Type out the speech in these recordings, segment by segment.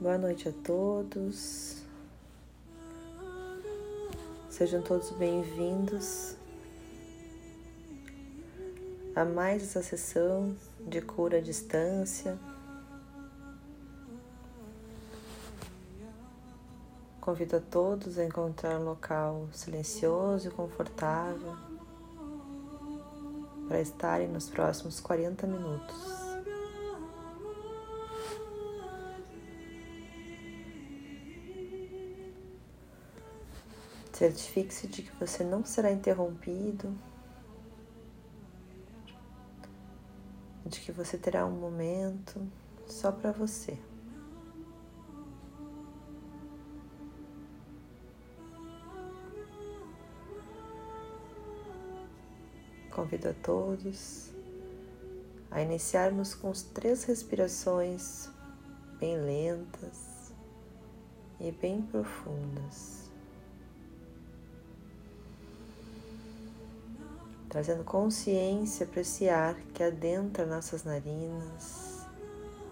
Boa noite a todos. Sejam todos bem-vindos a mais essa sessão de cura à distância. Convido a todos a encontrar um local silencioso e confortável para estarem nos próximos 40 minutos. Certifique-se de que você não será interrompido, de que você terá um momento só para você. Convido a todos a iniciarmos com as três respirações bem lentas e bem profundas. Trazendo consciência para esse ar que adentra nossas narinas,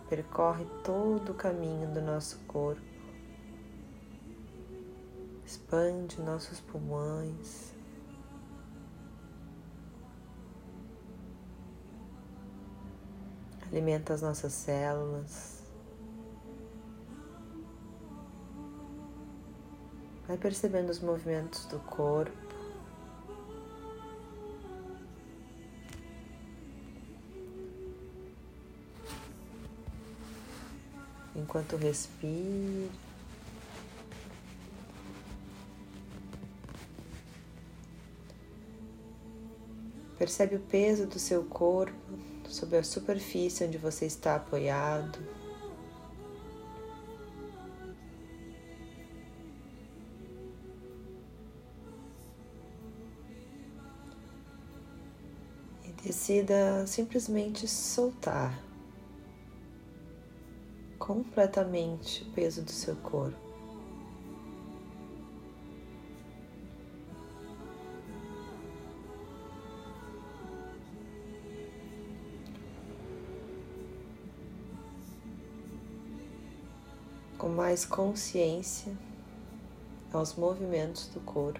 percorre todo o caminho do nosso corpo, expande nossos pulmões. Alimenta as nossas células. Vai percebendo os movimentos do corpo. Enquanto respire. Percebe o peso do seu corpo sobre a superfície onde você está apoiado. E decida simplesmente soltar completamente o peso do seu corpo. Com mais consciência aos movimentos do corpo.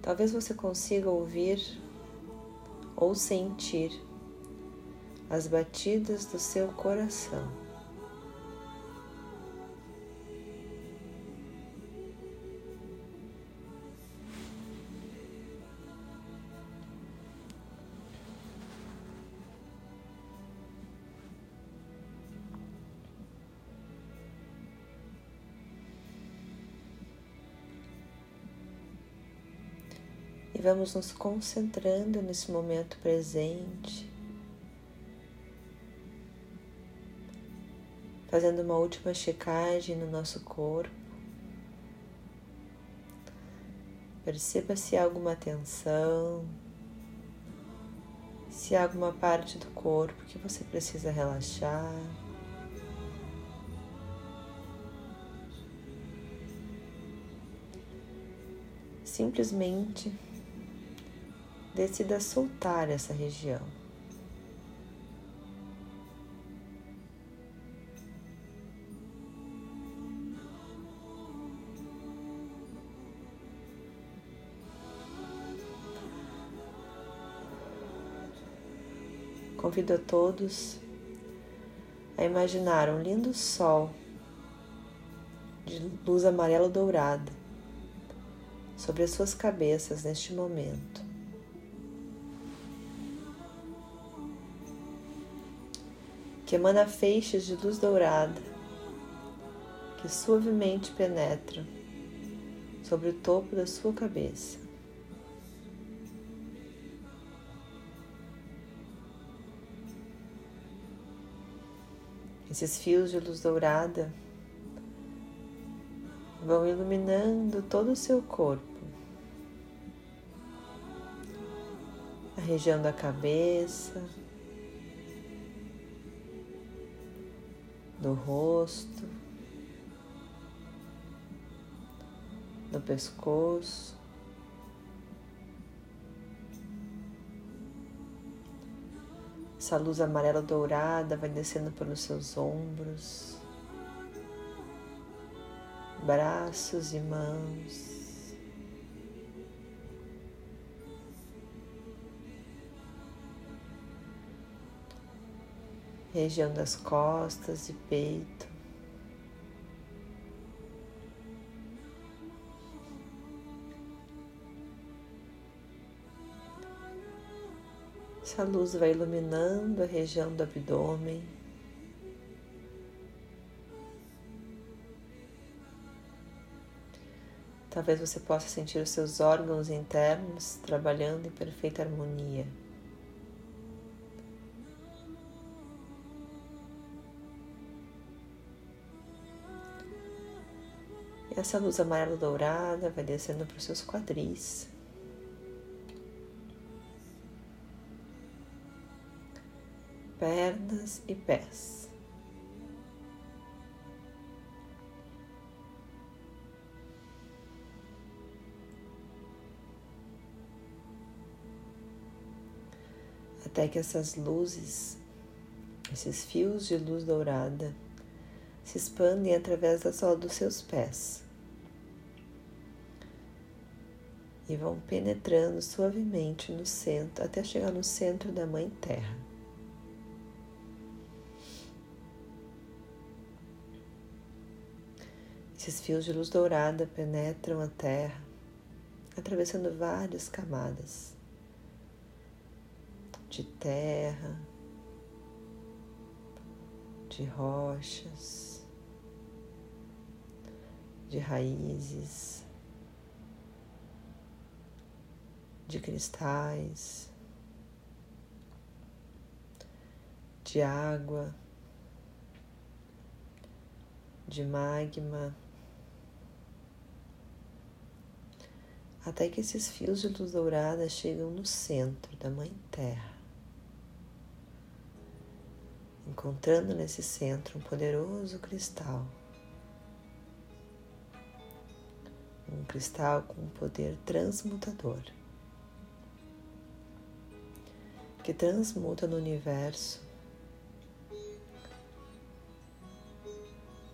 Talvez você consiga ouvir ou sentir as batidas do seu coração. E vamos nos concentrando nesse momento presente fazendo uma última checagem no nosso corpo. Perceba se há alguma tensão, se há alguma parte do corpo que você precisa relaxar. Simplesmente decida soltar essa região. Convido a todos a imaginar um lindo sol de luz amarela dourada sobre as suas cabeças neste momento. Que emana feixes de luz dourada que suavemente penetram sobre o topo da sua cabeça. Esses fios de luz dourada vão iluminando todo o seu corpo, a região da cabeça, do rosto, do pescoço. Essa luz amarela dourada vai descendo pelos seus ombros, braços e mãos. Região das costas e peito. Essa luz vai iluminando a região do abdômen. Talvez você possa sentir os seus órgãos internos trabalhando em perfeita harmonia. Essa luz amarela dourada vai descendo para os seus quadris. Pernas e pés. Até que essas luzes, esses fios de luz dourada, se expandem através da sola dos seus pés e vão penetrando suavemente no centro até chegar no centro da Mãe Terra. Esses fios de luz dourada penetram a terra, atravessando várias camadas de terra, de rochas, de raízes, de cristais, de água, de magma. Até que esses fios de luz dourada chegam no centro da Mãe Terra, encontrando nesse centro um poderoso cristal. Um cristal com um poder transmutador, que transmuta no universo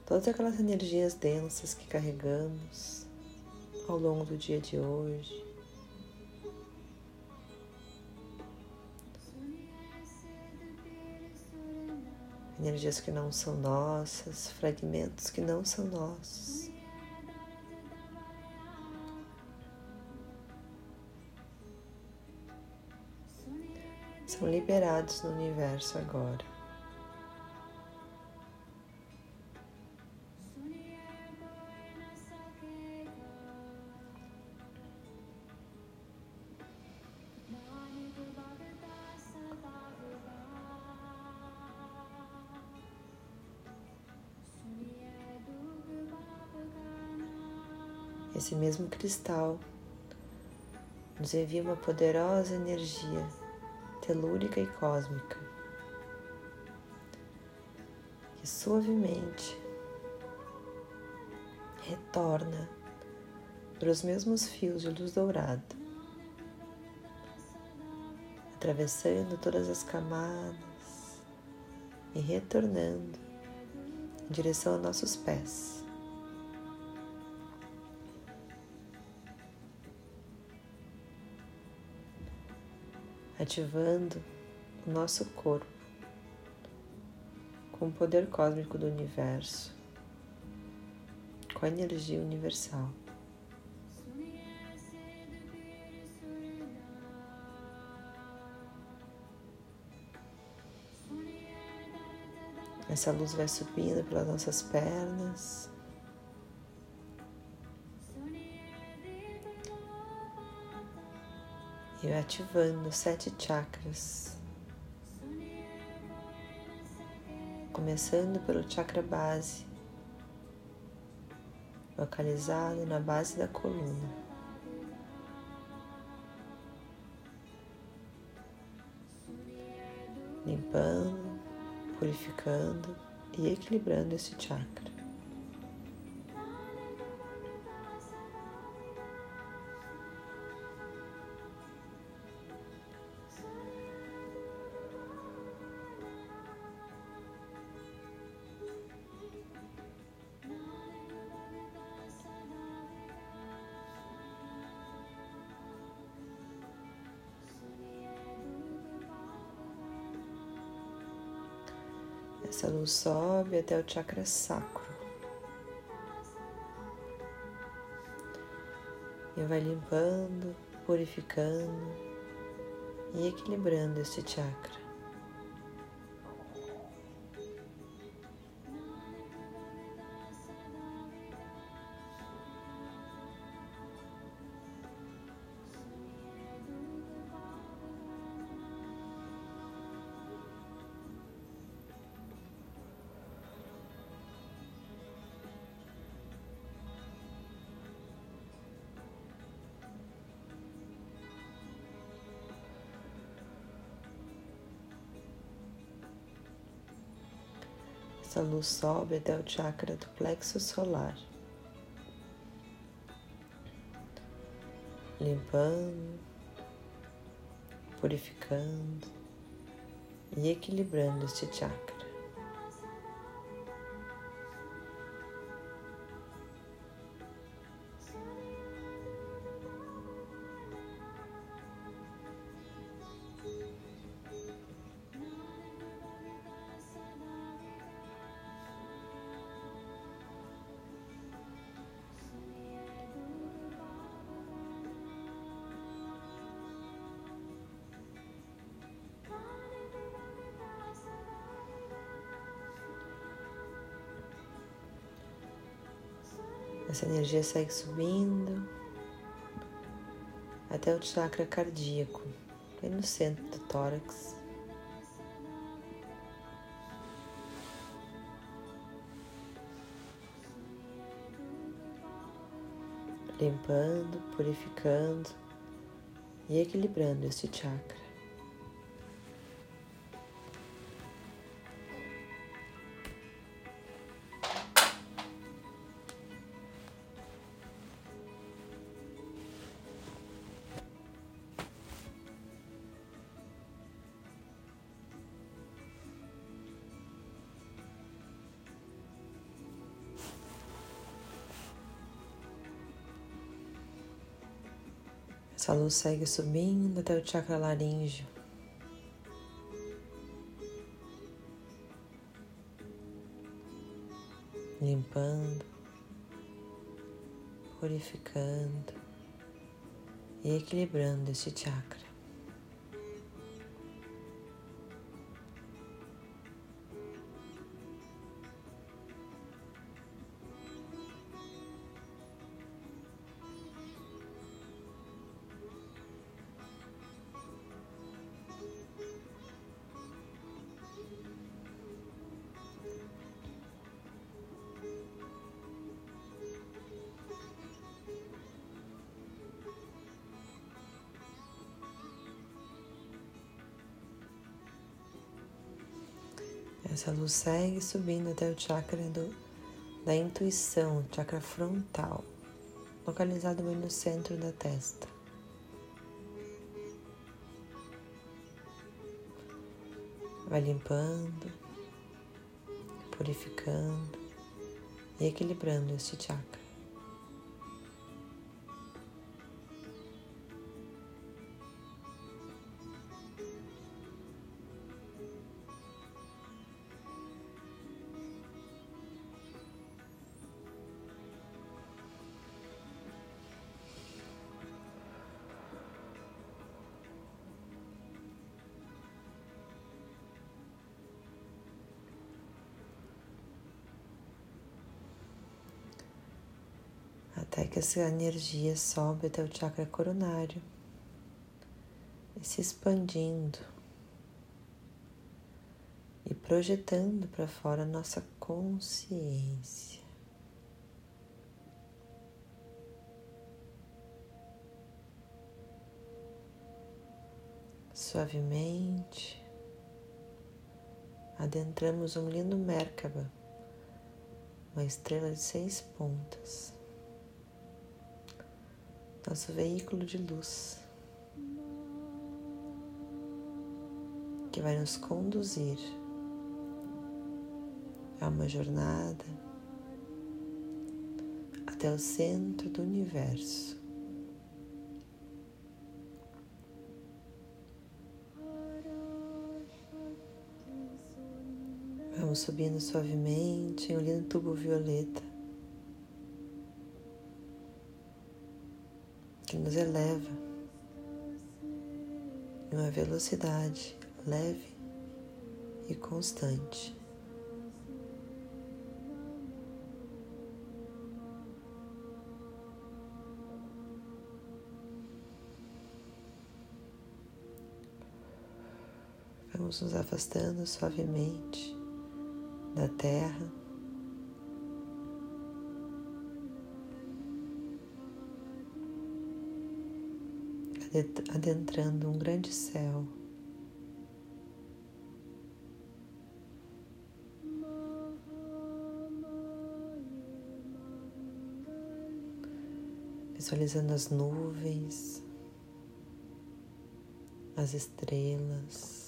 todas aquelas energias densas que carregamos ao longo do dia de hoje. Energias que não são nossas, fragmentos que não são nossos. São liberados no universo agora. Esse mesmo cristal nos envia uma poderosa energia telúrica e cósmica que suavemente retorna para os mesmos fios de luz dourada, atravessando todas as camadas e retornando em direção a nossos pés. Ativando o nosso corpo com o poder cósmico do universo, com a energia universal. Essa luz vai subindo pelas nossas pernas, e ativando sete chakras. Começando pelo chakra base, localizado na base da coluna. Limpando, purificando e equilibrando esse chakra. Sobe até o chakra sacro e vai limpando, purificando e equilibrando este chakra. Essa luz sobe até o chakra do plexo solar, limpando, purificando e equilibrando este chakra. Essa energia segue subindo até o chakra cardíaco, bem no centro do tórax. Limpando, purificando e equilibrando este chakra. Essa luz segue subindo até o chakra laríngeo. Limpando, purificando e equilibrando este chakra. Essa luz segue subindo até o chakra do, da intuição, chakra frontal, localizado bem no centro da testa. Vai limpando, purificando e equilibrando este chakra. Essa energia sobe até o chakra coronário e se expandindo e projetando para fora a nossa consciência. Suavemente adentramos um lindo Merkaba, uma estrela de seis pontas nosso veículo de luz, que vai nos conduzir a uma jornada até o centro do universo. Vamos subindo suavemente em um lindo tubo violeta que nos eleva em uma velocidade leve e constante. Vamos nos afastando suavemente da terra. Adentrando um grande céu. Visualizando as nuvens, as estrelas.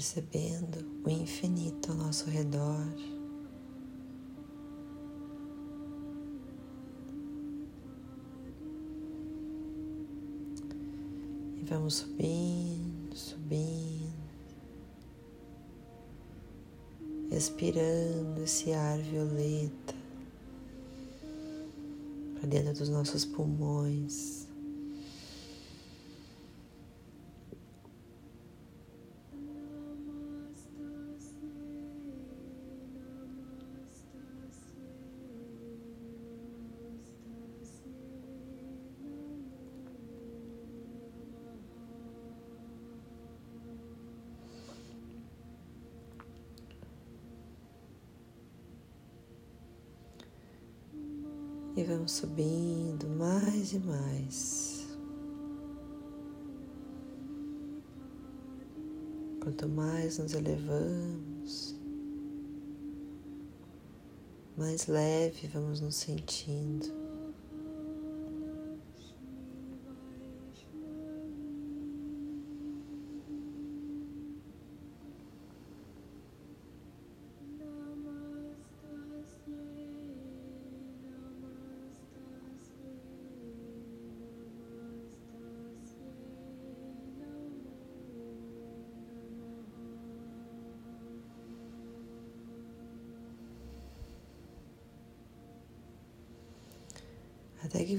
Percebendo o infinito ao nosso redor. E vamos subindo, subindo, expirando esse ar violeta para dentro dos nossos pulmões. E vamos subindo mais e mais. Quanto mais nos elevamos, mais leve vamos nos sentindo.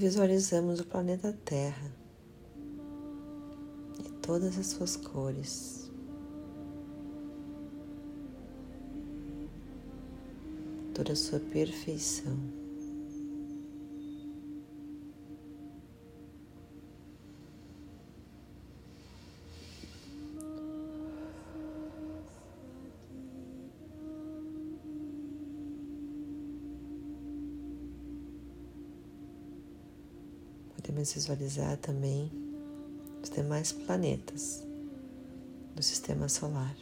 Visualizamos o planeta Terra e todas as suas cores. Toda a sua perfeição. Visualizar também os demais planetas do sistema solar.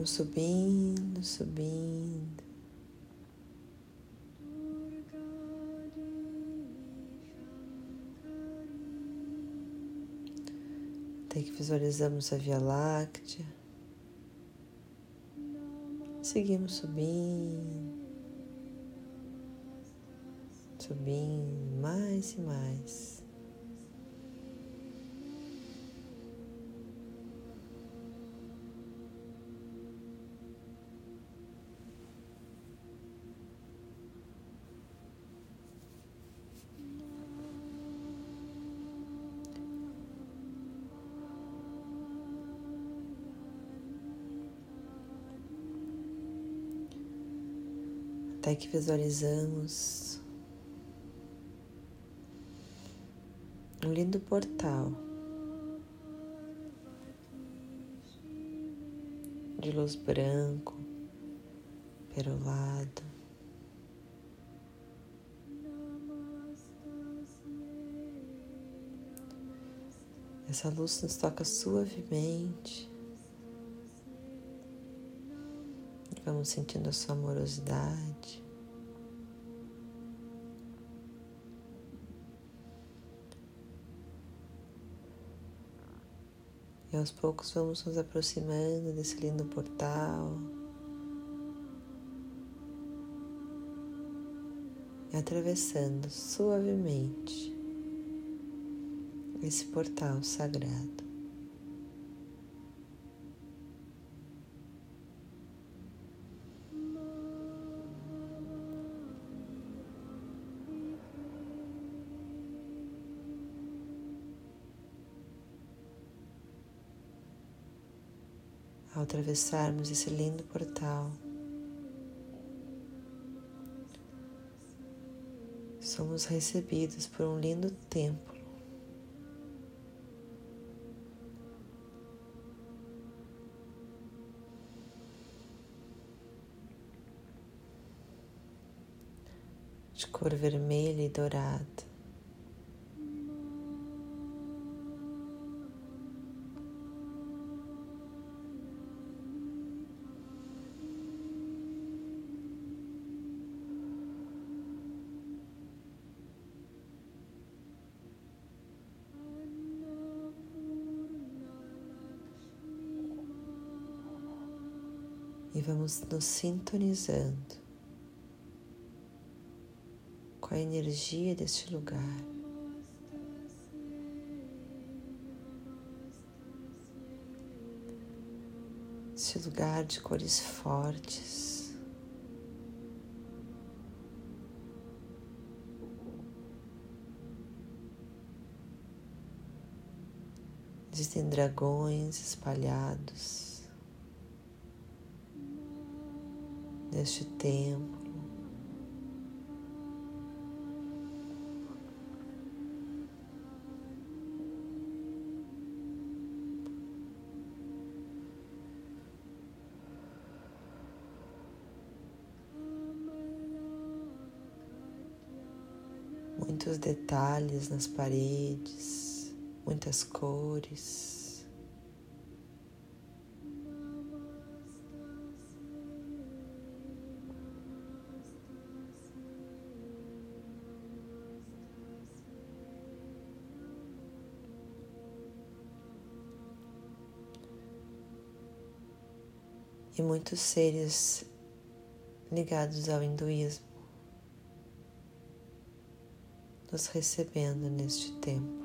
Seguimos subindo, subindo. Até que visualizamos a Via Láctea. Seguimos subindo, subindo mais e mais. Tá até que visualizamos um lindo portal de luz branco, perolado. Essa luz nos toca suavemente. Vamos sentindo a sua amorosidade. E aos poucos vamos nos aproximando desse lindo portal. E atravessando suavemente esse portal sagrado. Atravessarmos esse lindo portal, somos recebidos por um lindo templo de cor vermelha e dourada. Vamos nos sintonizando com a energia deste lugar. Esse lugar de cores fortes. Existem dragões espalhados neste templo. muitos detalhes nas paredes, muitas cores. Muitos seres ligados ao hinduísmo. nos recebendo neste templo.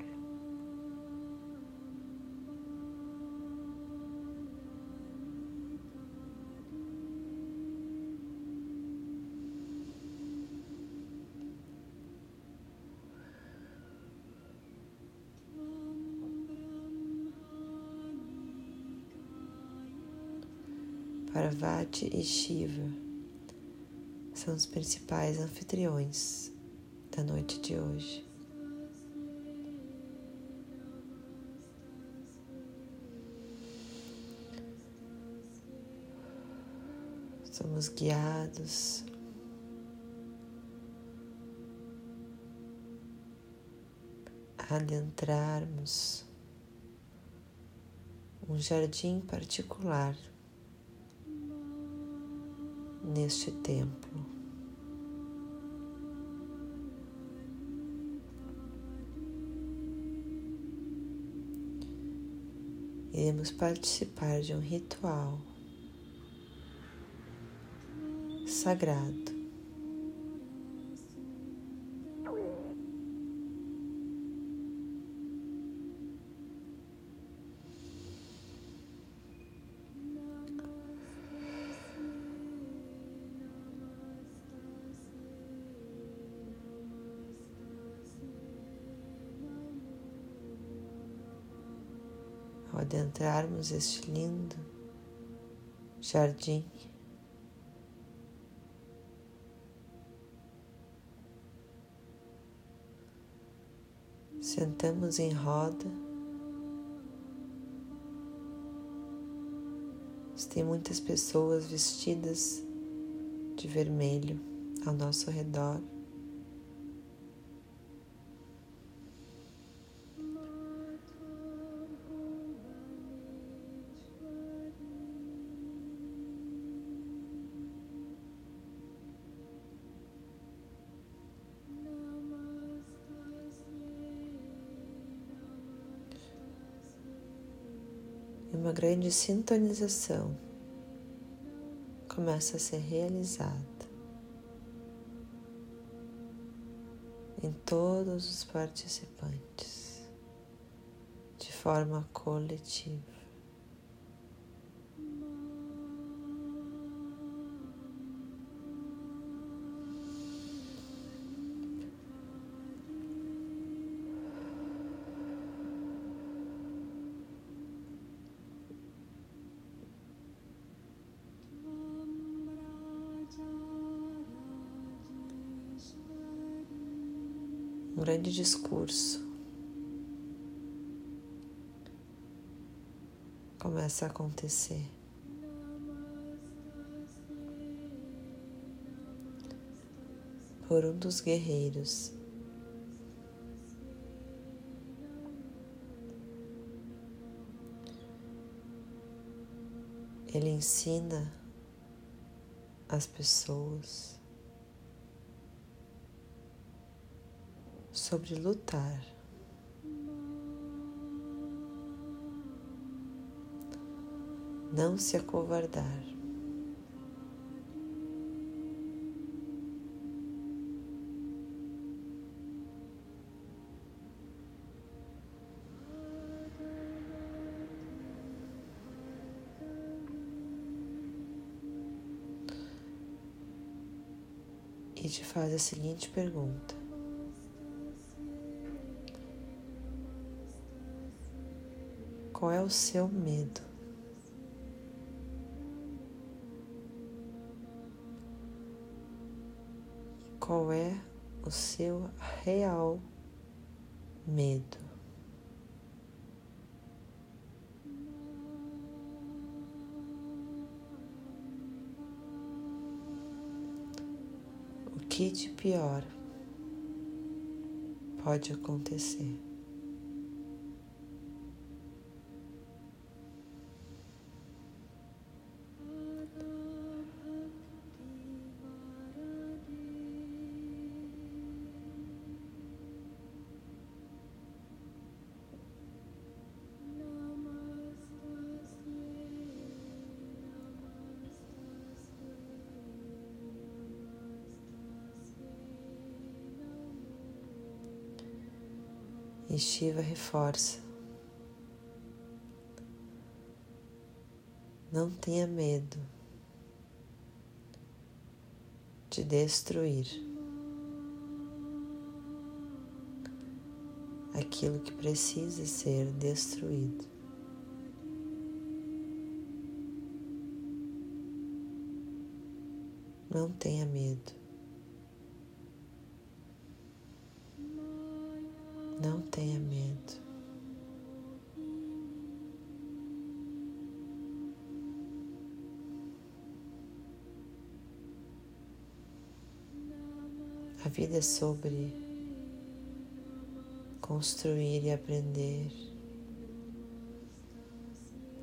Parvati e Shiva são os principais anfitriões da noite de hoje. Somos guiados a adentrarmos um jardim particular neste templo. iremos participar de um ritual sagrado. Ao adentrarmos este lindo jardim. Sentamos em roda Tem muitas pessoas vestidas de vermelho ao nosso redor. Grande sintonização começa a ser realizada em todos os participantes de forma coletiva. Um grande discurso começa a acontecer. Por um dos guerreiros. Ele ensina as pessoas sobre lutar. Não se acovardar. E te faz a seguinte pergunta: Qual é o seu medo? Qual é o seu real medo? O que de pior pode acontecer? Shiva reforça. Não tenha medo de destruir aquilo que precisa ser destruído. Não tenha medo. Não tenha medo. A vida é sobre construir e aprender,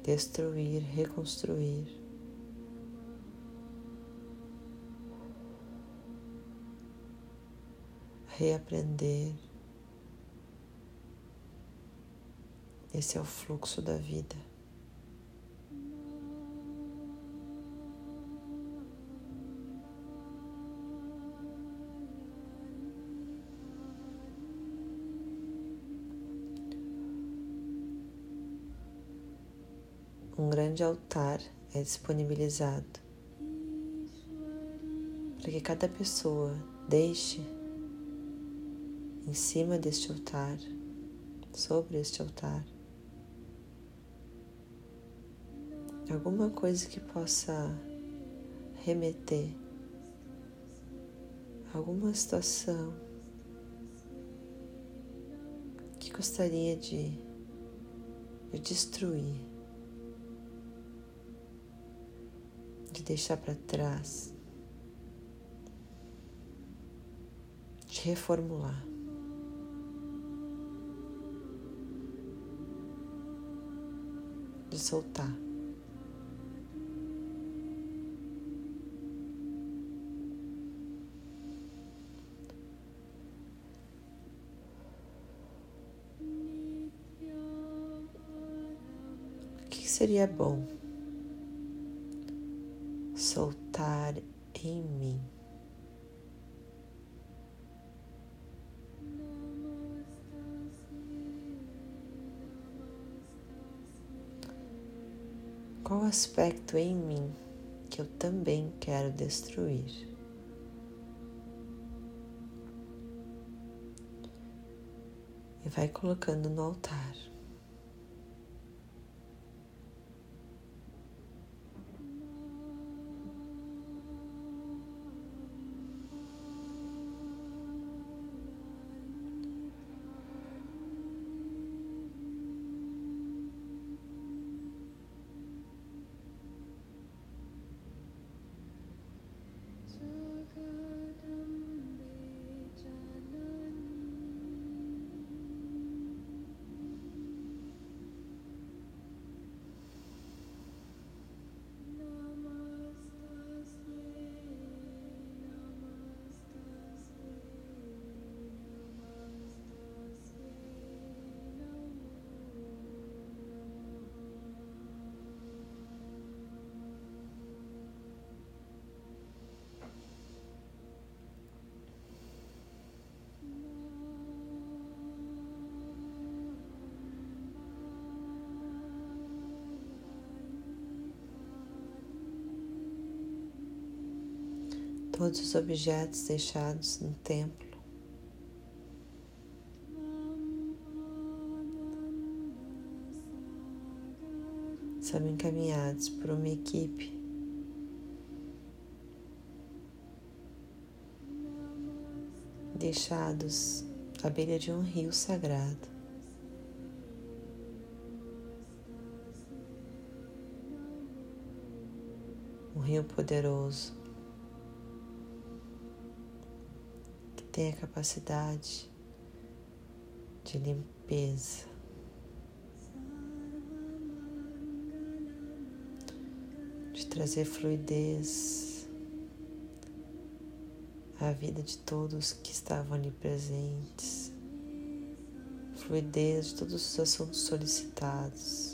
destruir, reconstruir. Reaprender. Esse é o fluxo da vida. Um grande altar é disponibilizado para que cada pessoa deixe em cima deste altar, sobre este altar, alguma coisa que possa remeter alguma situação que gostaria de, de destruir de deixar para trás, de reformular. De soltar. Seria bom soltar em mim. Qual aspecto em mim que eu também quero destruir? E vai colocando no altar. Todos os objetos deixados no templo. São encaminhados por uma equipe deixados à beira de um rio sagrado. Um rio poderoso tem a capacidade de limpeza. De trazer fluidez à vida de todos que estavam ali presentes, fluidez de todos os assuntos solicitados.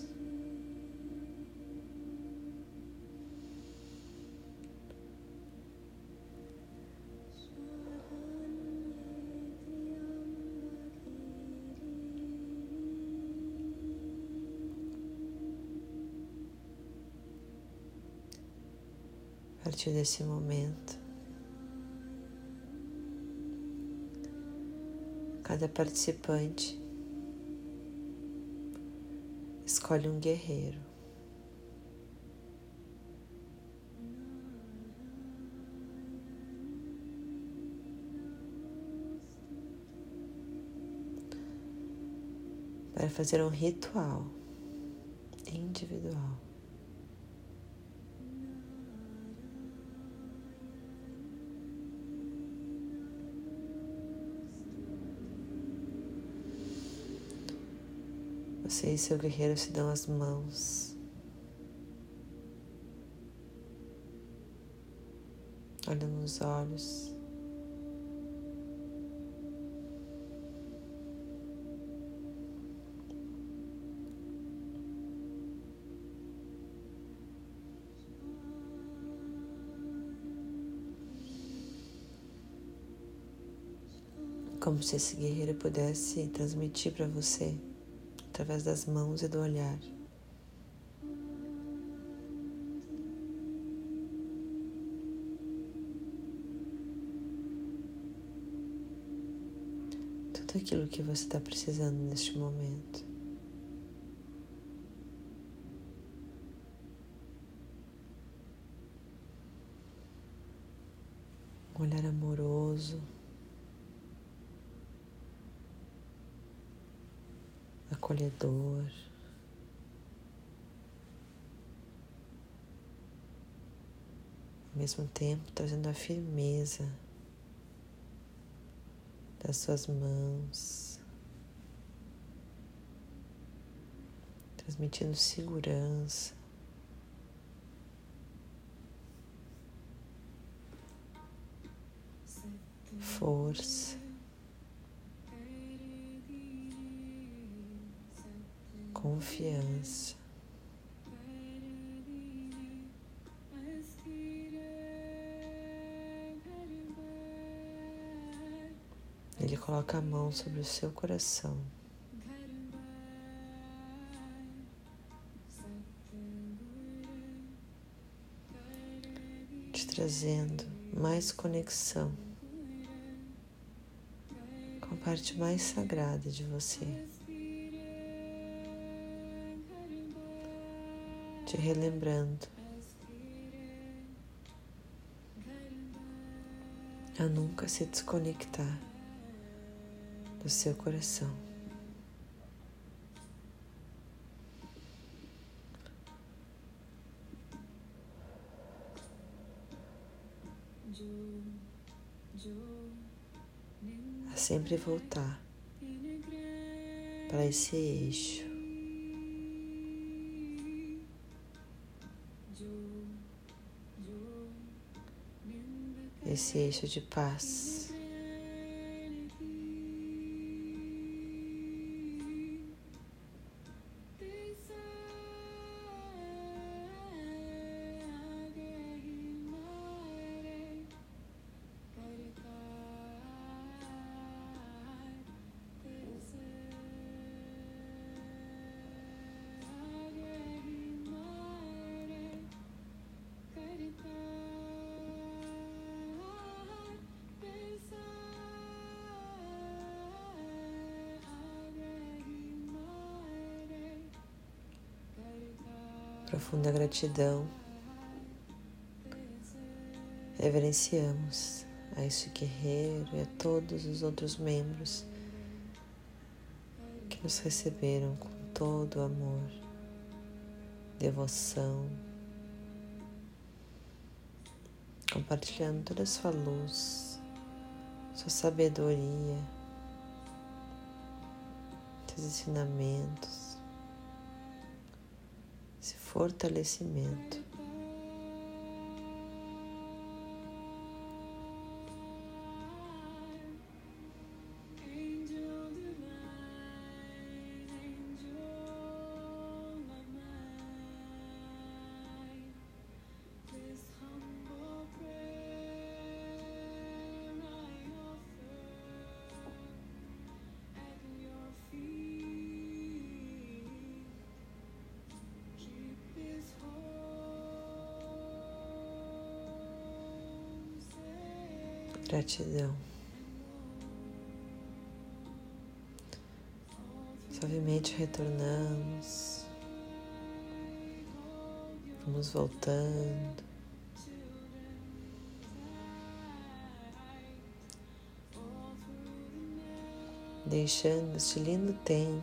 Partir desse momento, cada participante escolhe um guerreiro. Para fazer um ritual individual. Você e seu guerreiro se dão as mãos. Olha nos olhos. Como se esse guerreiro pudesse transmitir para você através das mãos e do olhar. Tudo aquilo que você está precisando neste momento. Um olhar amoroso. Acolhedor. mesmo tempo trazendo a firmeza das suas mãos, transmitindo segurança. Força, confiança. Ele coloca a mão sobre o seu coração. Te trazendo mais conexão com a parte mais sagrada de você. Te relembrando a nunca se desconectar do seu coração. A sempre voltar para esse eixo. Esse eixo de paz. Profunda gratidão. Reverenciamos a este guerreiro e a todos os outros membros que nos receberam com todo amor, devoção, compartilhando toda a sua luz, sua sabedoria, seus ensinamentos fortalecimento. Gratidão. Suavemente retornamos. Vamos voltando. Deixando este lindo tempo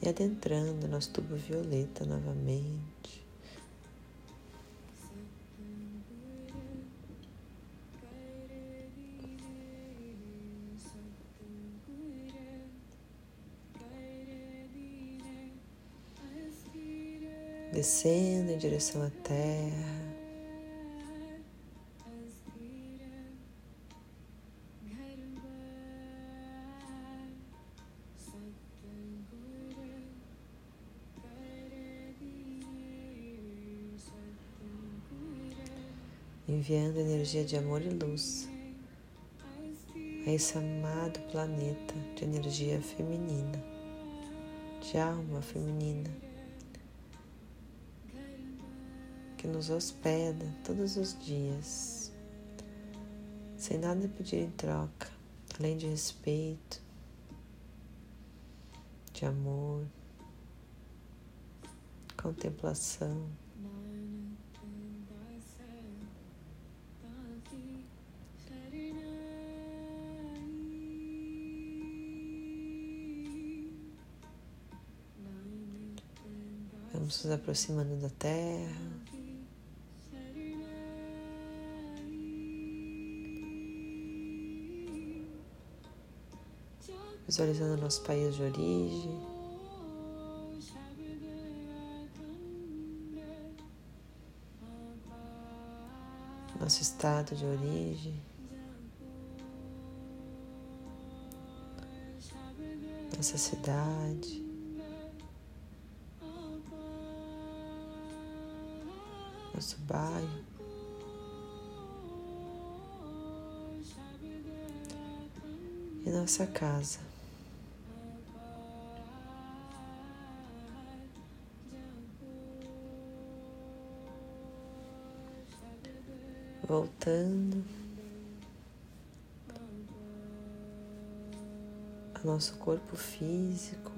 e adentrando nosso tubo violeta novamente. Descendo em direção à terra. Enviando energia de amor e luz a esse amado planeta de energia feminina, de alma feminina. Que nos hospeda todos os dias, sem nada pedir em troca, além de respeito, de amor, contemplação. Vamos nos aproximando da terra. Visualizando nosso país de origem. Nosso estado de origem. Nossa cidade. nosso bairro. E nossa casa. Voltando ao nosso corpo físico.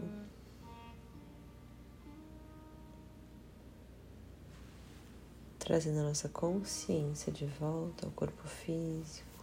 trazendo a nossa consciência de volta ao corpo físico.